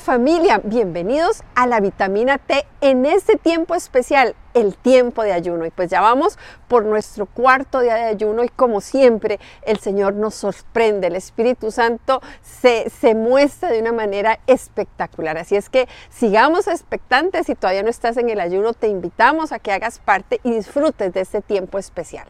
Familia, bienvenidos a la vitamina T en este tiempo especial, el tiempo de ayuno. Y pues ya vamos por nuestro cuarto día de ayuno y como siempre el Señor nos sorprende, el Espíritu Santo se, se muestra de una manera espectacular. Así es que sigamos expectantes, si todavía no estás en el ayuno, te invitamos a que hagas parte y disfrutes de este tiempo especial.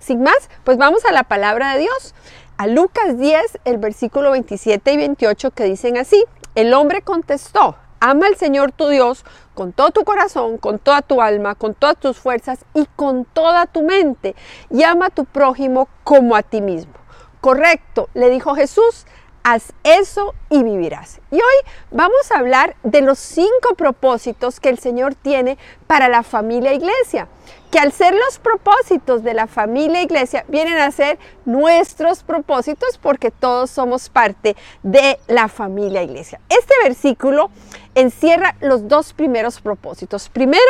Sin más, pues vamos a la palabra de Dios. A Lucas 10, el versículo 27 y 28 que dicen así, el hombre contestó, ama al Señor tu Dios con todo tu corazón, con toda tu alma, con todas tus fuerzas y con toda tu mente, y ama a tu prójimo como a ti mismo. Correcto, le dijo Jesús, haz eso y vivirás. Y hoy vamos a hablar de los cinco propósitos que el Señor tiene para la familia iglesia que al ser los propósitos de la familia iglesia vienen a ser nuestros propósitos porque todos somos parte de la familia iglesia. Este versículo encierra los dos primeros propósitos. Primero,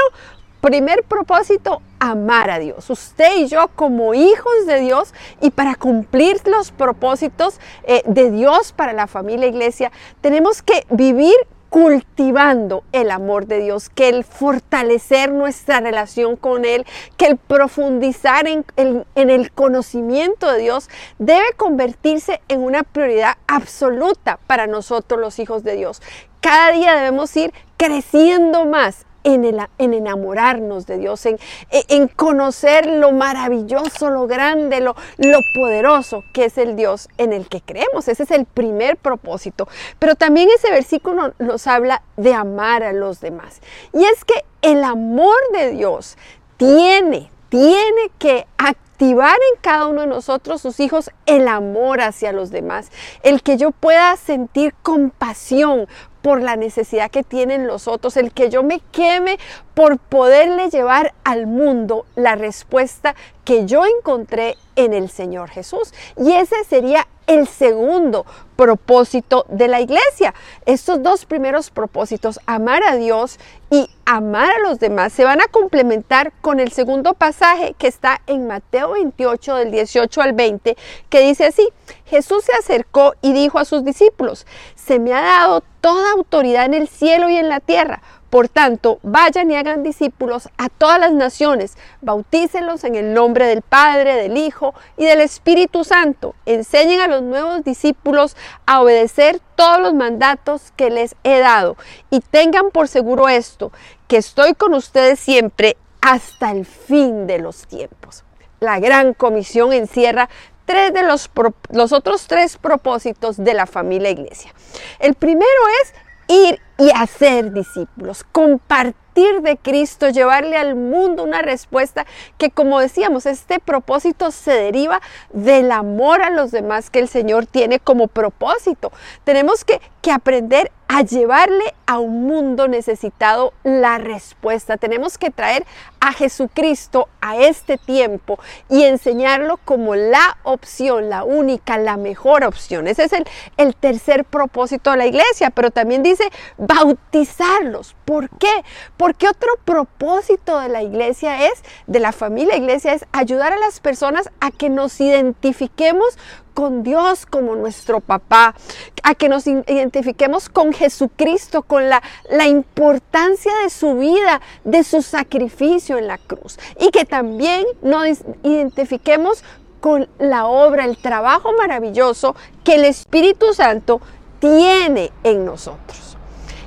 primer propósito, amar a Dios. Usted y yo como hijos de Dios y para cumplir los propósitos eh, de Dios para la familia iglesia, tenemos que vivir cultivando el amor de Dios, que el fortalecer nuestra relación con Él, que el profundizar en, en, el conocimiento de Dios debe convertirse en una prioridad absoluta para nosotros los hijos de Dios. Cada día debemos ir creciendo más en, enamorarnos de Dios, en, en, conocer lo maravilloso, lo grande, lo, lo poderoso que es el Dios en el que creemos. Ese es el primer propósito. Pero también ese versículo nos habla de amar a los demás. Y es que el amor de Dios tiene, tiene que activar en cada uno de nosotros, sus hijos, el amor hacia los demás, el que yo pueda sentir compasión por la necesidad que tienen los otros, el que yo me queme por poderle llevar al mundo la respuesta que yo encontré en el Señor Jesús. Y ese sería el segundo propósito de la iglesia. Estos dos primeros propósitos, amar a Dios y amar a los demás, se van a complementar con el segundo pasaje que está en Mateo 28 del 18 al 20, que dice así, Jesús se acercó y dijo a sus discípulos, se me ha dado toda autoridad en el cielo y en la tierra. Por tanto, vayan y hagan discípulos a todas las naciones, bautícenlos en el nombre del Padre, del Hijo y del Espíritu Santo. Enseñen a los nuevos discípulos a obedecer todos los mandatos que les he dado. Y tengan por seguro esto, que estoy con ustedes siempre hasta el fin de los tiempos. La gran comisión encierra tres de los, los otros tres propósitos de la familia iglesia. El primero es ir y hacer discípulos, compartir de Cristo, llevarle al mundo una respuesta que como decíamos, este propósito se deriva del amor a los demás que el Señor tiene como propósito. Tenemos que, que aprender a llevarle a un mundo necesitado la respuesta. Tenemos que traer a Jesucristo a este tiempo y enseñarlo como la opción, la única, la mejor opción. Ese es el, el tercer propósito de la iglesia, pero también dice bautizarlos. ¿Por qué? Porque otro propósito de la iglesia es, de la familia iglesia, es ayudar a las personas a que nos identifiquemos con Dios como nuestro papá, a que nos identifiquemos con Jesucristo, con la, la, importancia de su vida, de su sacrificio en la cruz. Y que también nos identifiquemos con la obra, el trabajo maravilloso que el Espíritu Santo tiene en nosotros.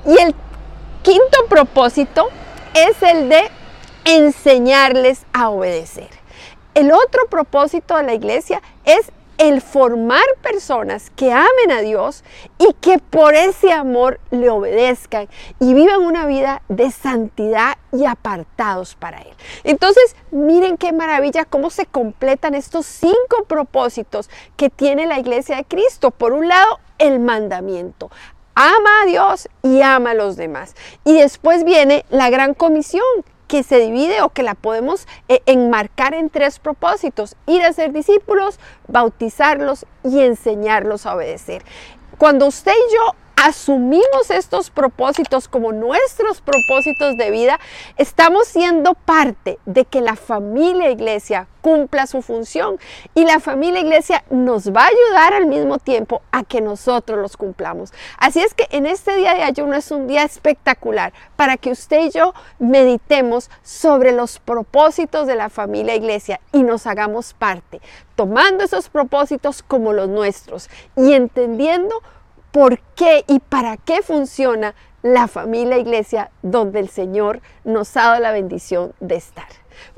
Y el quinto propósito es el de enseñarles a obedecer. El otro propósito de la iglesia es el formar personas que amen a Dios y que por ese amor le obedezcan y vivan una vida de santidad y apartados para Él. Entonces, miren qué maravilla cómo se completan estos cinco propósitos que tiene la iglesia de Cristo. Por un lado, el mandamiento. Ama a Dios y ama a los demás. Y después viene la gran comisión, que se divide o que la podemos eh, enmarcar en tres propósitos. Ir a ser discípulos, bautizarlos y enseñarlos a obedecer. Cuando usted y yo asumimos estos propósitos como nuestros propósitos de vida, estamos siendo parte de que la familia iglesia cumpla su función y la familia iglesia nos va a ayudar al mismo tiempo a que nosotros los cumplamos. Así es que en este día de ayuno es un día espectacular para que usted y yo meditemos sobre los propósitos de la familia iglesia y nos hagamos parte, tomando esos propósitos como los nuestros y entendiendo por qué y para qué funciona la familia iglesia donde el Señor nos ha dado la bendición de estar.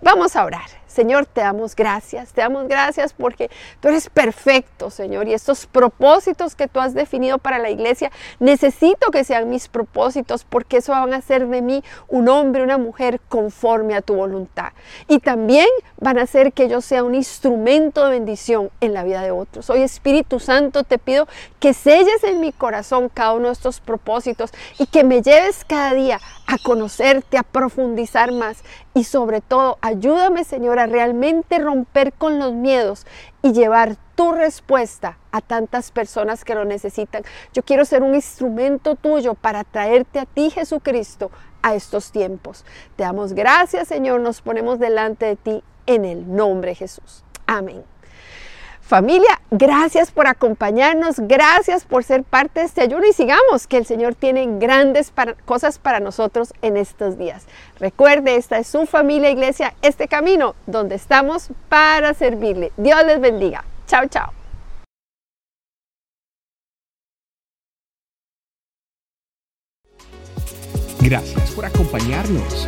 Vamos a orar. Señor, te damos gracias, te damos gracias porque tú eres perfecto, Señor, y estos propósitos que tú has definido para la iglesia, necesito que sean mis propósitos porque eso van a hacer de mí un hombre, una mujer conforme a tu voluntad. Y también van a hacer que yo sea un instrumento de bendición en la vida de otros. Hoy Espíritu Santo te pido que selles en mi corazón cada uno de estos propósitos y que me lleves cada día a conocerte, a profundizar más y sobre todo ayúdame, Señor, a realmente romper con los miedos y llevar tu respuesta a tantas personas que lo necesitan. Yo quiero ser un instrumento tuyo para traerte a ti, Jesucristo, a estos tiempos. Te damos gracias, Señor, nos ponemos delante de ti en el nombre de Jesús. Amén. Familia, gracias por acompañarnos, gracias por ser parte de este ayuno y sigamos que el Señor tiene grandes cosas para nosotros en estos días. Recuerde, esta es su familia iglesia, este camino donde estamos para servirle. Dios les bendiga. Chao, chao. Gracias por acompañarnos.